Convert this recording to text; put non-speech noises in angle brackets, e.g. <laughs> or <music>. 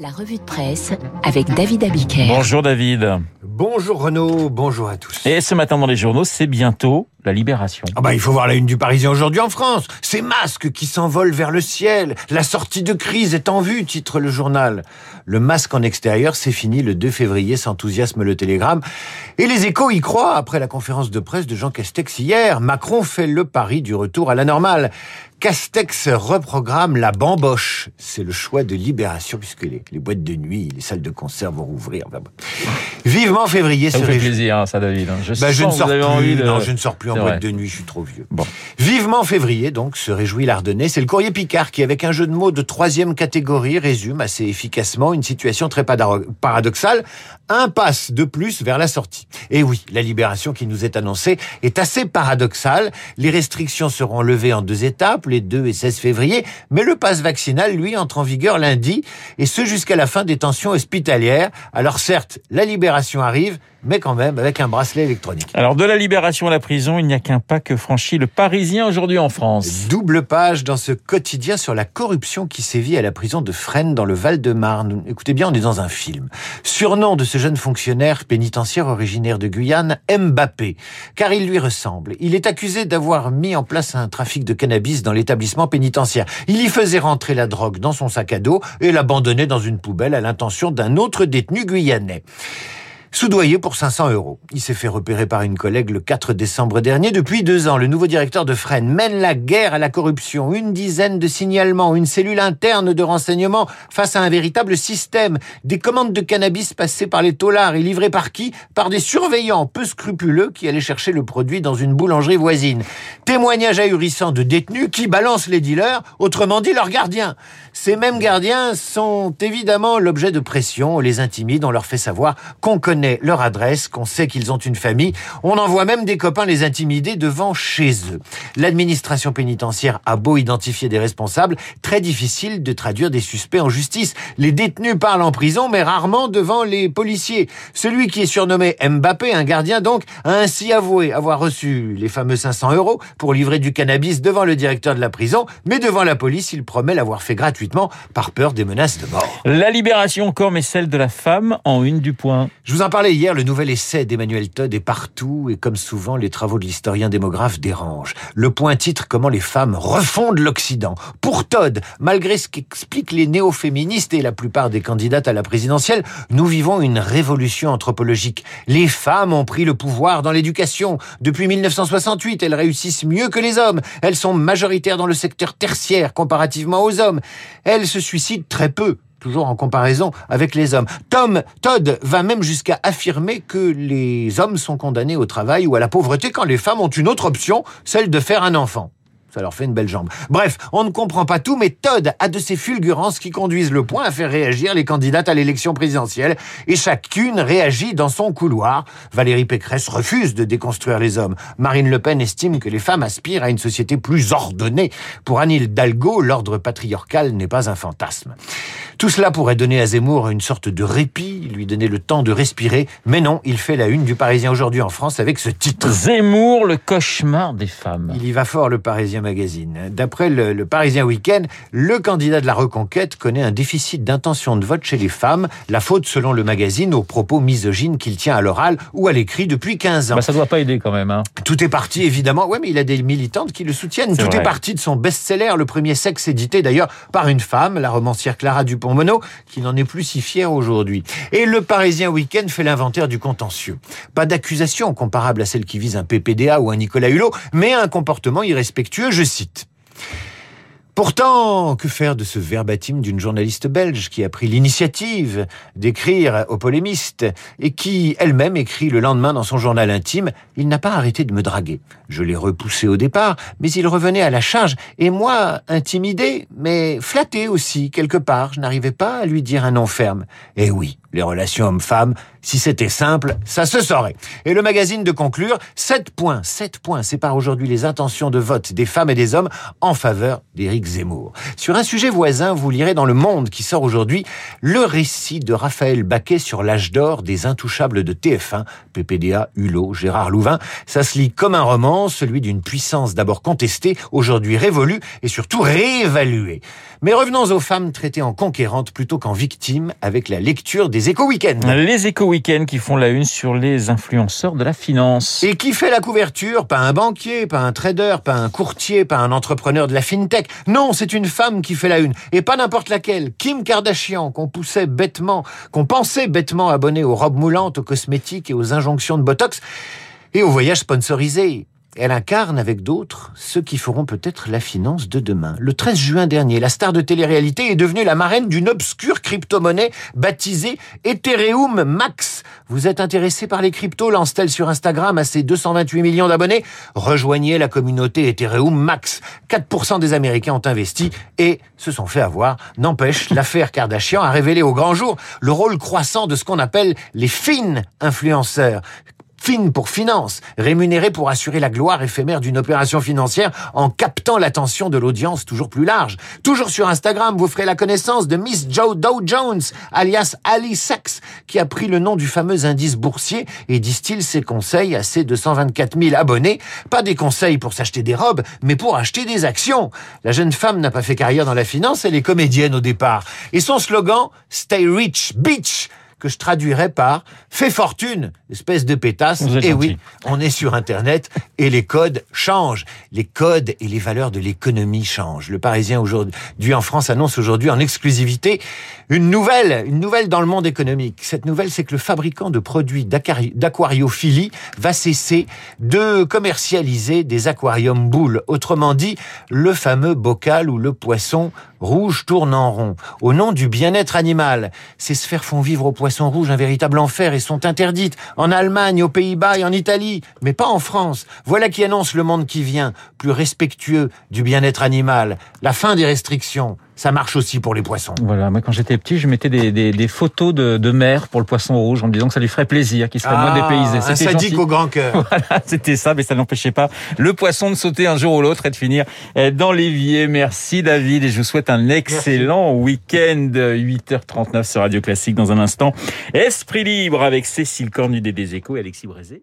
La revue de presse avec David Abiker. Bonjour David. Bonjour Renaud, bonjour à tous. Et ce matin dans les journaux, c'est bientôt la libération. Ah bah il faut voir la une du Parisien aujourd'hui en France. Ces masques qui s'envolent vers le ciel. La sortie de crise est en vue, titre le journal. Le masque en extérieur, c'est fini le 2 février, s'enthousiasme le télégramme. Et les échos y croient après la conférence de presse de Jean Castex hier. Macron fait le pari du retour à la normale. Castex reprogramme la bamboche. C'est le choix de libération puisque les, les, boîtes de nuit, les salles de concert vont rouvrir. Enfin, Vivement février ça vous fait plaisir, hein, ça, David. Je, bah, je ne sors plus. De... Non, je ne sors plus en boîte de nuit. Je suis trop vieux. Bon. Vivement février, donc, se réjouit l'Ardennais. C'est le courrier Picard qui, avec un jeu de mots de troisième catégorie, résume assez efficacement une situation très paradoxale. Un passe de plus vers la sortie. Et oui, la libération qui nous est annoncée est assez paradoxale. Les restrictions seront levées en deux étapes, les 2 et 16 février, mais le passe vaccinal, lui, entre en vigueur lundi, et ce jusqu'à la fin des tensions hospitalières. Alors certes, la libération arrive, mais quand même avec un bracelet électronique. Alors de la libération à la prison, il n'y a qu'un pas que franchit le Parisien aujourd'hui en France. Double page dans ce quotidien sur la corruption qui sévit à la prison de Fresnes dans le Val-de-Marne. Écoutez bien, on est dans un film. Surnom de ce jeune fonctionnaire pénitentiaire originaire de Guyane, Mbappé, car il lui ressemble. Il est accusé d'avoir mis en place un trafic de cannabis dans l'établissement pénitentiaire. Il y faisait rentrer la drogue dans son sac à dos et l'abandonnait dans une poubelle à l'intention d'un autre détenu guyanais soudoyé pour 500 euros. Il s'est fait repérer par une collègue le 4 décembre dernier. Depuis deux ans, le nouveau directeur de Fresnes mène la guerre à la corruption. Une dizaine de signalements, une cellule interne de renseignement face à un véritable système. Des commandes de cannabis passées par les taulards et livrées par qui? Par des surveillants peu scrupuleux qui allaient chercher le produit dans une boulangerie voisine. Témoignage ahurissant de détenus qui balancent les dealers, autrement dit leurs gardiens. Ces mêmes gardiens sont évidemment l'objet de pression. On les intimide, on leur fait savoir qu'on connaît leur adresse, qu'on sait qu'ils ont une famille. On envoie même des copains les intimider devant chez eux. L'administration pénitentiaire a beau identifier des responsables, très difficile de traduire des suspects en justice. Les détenus parlent en prison, mais rarement devant les policiers. Celui qui est surnommé Mbappé, un gardien donc, a ainsi avoué avoir reçu les fameux 500 euros pour livrer du cannabis devant le directeur de la prison, mais devant la police, il promet l'avoir fait gratuitement par peur des menaces de mort. La libération encore, mais celle de la femme en une du point. Je vous en parlais hier, le nouvel essai d'Emmanuel Todd est partout et comme souvent, les travaux de l'historien démographe dérangent. Le point titre Comment les femmes refondent l'Occident. Pour Todd, malgré ce qu'expliquent les néo-féministes et la plupart des candidates à la présidentielle, nous vivons une révolution anthropologique. Les femmes ont pris le pouvoir dans l'éducation. Depuis 1968, elles réussissent mieux que les hommes. Elles sont majoritaires dans le secteur tertiaire comparativement aux hommes. Elles se suicident très peu toujours en comparaison avec les hommes. Tom Todd va même jusqu'à affirmer que les hommes sont condamnés au travail ou à la pauvreté quand les femmes ont une autre option, celle de faire un enfant. Ça leur fait une belle jambe. Bref, on ne comprend pas tout, mais Todd a de ces fulgurances qui conduisent le point à faire réagir les candidates à l'élection présidentielle, et chacune réagit dans son couloir. Valérie Pécresse refuse de déconstruire les hommes. Marine Le Pen estime que les femmes aspirent à une société plus ordonnée. Pour Anne Hidalgo, l'ordre patriarcal n'est pas un fantasme. Tout cela pourrait donner à Zemmour une sorte de répit, lui donner le temps de respirer, mais non, il fait la une du Parisien aujourd'hui en France avec ce titre. Zemmour, le cauchemar des femmes. Il y va fort le Parisien Magazine. D'après le, le, Parisien Week-end, le candidat de la reconquête connaît un déficit d'intention de vote chez les femmes, la faute selon le magazine aux propos misogynes qu'il tient à l'oral ou à l'écrit depuis 15 ans. Bah ça doit pas aider quand même. Hein. Tout est parti évidemment, ouais mais il a des militantes qui le soutiennent. Tout vrai. est parti de son best-seller, le premier sexe édité d'ailleurs par une femme, la romancière Clara Dupont-Mono, qui n'en est plus si fière aujourd'hui. Et le Parisien Week-end fait l'inventaire du contentieux. Pas d'accusation comparable à celle qui vise un PPDA ou un Nicolas Hulot, mais un comportement irrespectueux, je cite. Pourtant, que faire de ce verbatim d'une journaliste belge qui a pris l'initiative d'écrire aux polémistes et qui elle-même écrit le lendemain dans son journal intime Il n'a pas arrêté de me draguer. Je l'ai repoussé au départ, mais il revenait à la charge et moi, intimidé, mais flatté aussi quelque part, je n'arrivais pas à lui dire un nom ferme. Et oui, les relations hommes-femmes, si c'était simple, ça se saurait. Et le magazine de conclure, 7 points, 7 points séparent aujourd'hui les intentions de vote des femmes et des hommes en faveur d'Éric Éric Zemmour. Sur un sujet voisin, vous lirez dans Le Monde qui sort aujourd'hui le récit de Raphaël Baquet sur l'âge d'or des intouchables de TF1, PPDA, Hulot, Gérard Louvain. Ça se lit comme un roman, celui d'une puissance d'abord contestée, aujourd'hui révolue et surtout réévaluée. Mais revenons aux femmes traitées en conquérantes plutôt qu'en victimes avec la lecture des éco-weekends. Les éco-weekends qui font la une sur les influenceurs de la finance. Et qui fait la couverture Pas un banquier, pas un trader, pas un courtier, pas un entrepreneur de la fintech. Non, c'est une femme qui fait la une. Et pas n'importe laquelle. Kim Kardashian, qu'on poussait bêtement, qu'on pensait bêtement abonner aux robes moulantes, aux cosmétiques et aux injonctions de Botox et aux voyages sponsorisés. Elle incarne avec d'autres ceux qui feront peut-être la finance de demain. Le 13 juin dernier, la star de télé-réalité est devenue la marraine d'une obscure crypto-monnaie baptisée Ethereum Max. Vous êtes intéressé par les cryptos? Lance-t-elle sur Instagram à ses 228 millions d'abonnés? Rejoignez la communauté Ethereum Max. 4% des Américains ont investi et se sont fait avoir. N'empêche, l'affaire Kardashian a révélé au grand jour le rôle croissant de ce qu'on appelle les fines influenceurs fine pour finance, rémunérée pour assurer la gloire éphémère d'une opération financière en captant l'attention de l'audience toujours plus large. Toujours sur Instagram, vous ferez la connaissance de Miss Joe Dow Jones, alias Ali Sachs, qui a pris le nom du fameux indice boursier et distille ses conseils à ses 224 000 abonnés. Pas des conseils pour s'acheter des robes, mais pour acheter des actions. La jeune femme n'a pas fait carrière dans la finance, elle est comédienne au départ. Et son slogan, Stay Rich, Bitch que je traduirais par fais fortune, espèce de pétasse. Et gentil. oui, on est sur Internet et les codes changent. Les codes et les valeurs de l'économie changent. Le Parisien aujourd'hui en France annonce aujourd'hui en exclusivité une nouvelle, une nouvelle dans le monde économique. Cette nouvelle, c'est que le fabricant de produits d'aquari- d'aquariophilie va cesser de commercialiser des aquariums boules. Autrement dit, le fameux bocal où le poisson rouge tourne en rond. Au nom du bien-être animal, ces sphères font vivre aux poissons rouges un véritable enfer et sont interdites en Allemagne, aux Pays-Bas et en Italie, mais pas en France. Voilà qui annonce le monde qui vient, plus respectueux du bien-être animal. La fin des restrictions, ça marche aussi pour les poissons. Voilà, moi quand j'étais petit, je mettais des, des, des photos de, de mer pour le poisson rouge en me disant que ça lui ferait plaisir, qu'il serait moins dépaysé. Ah, un C'était sadique gentil. au grand cœur. <laughs> Voilà, c'était ça, mais ça n'empêchait pas le poisson de sauter un jour ou l'autre et de finir euh, dans l'évier. Merci David et je vous souhaite un excellent week-end. 8h39 sur Radio Classique dans un instant. Esprit libre avec Cécile Cornudet des Échos et Alexis Brézé.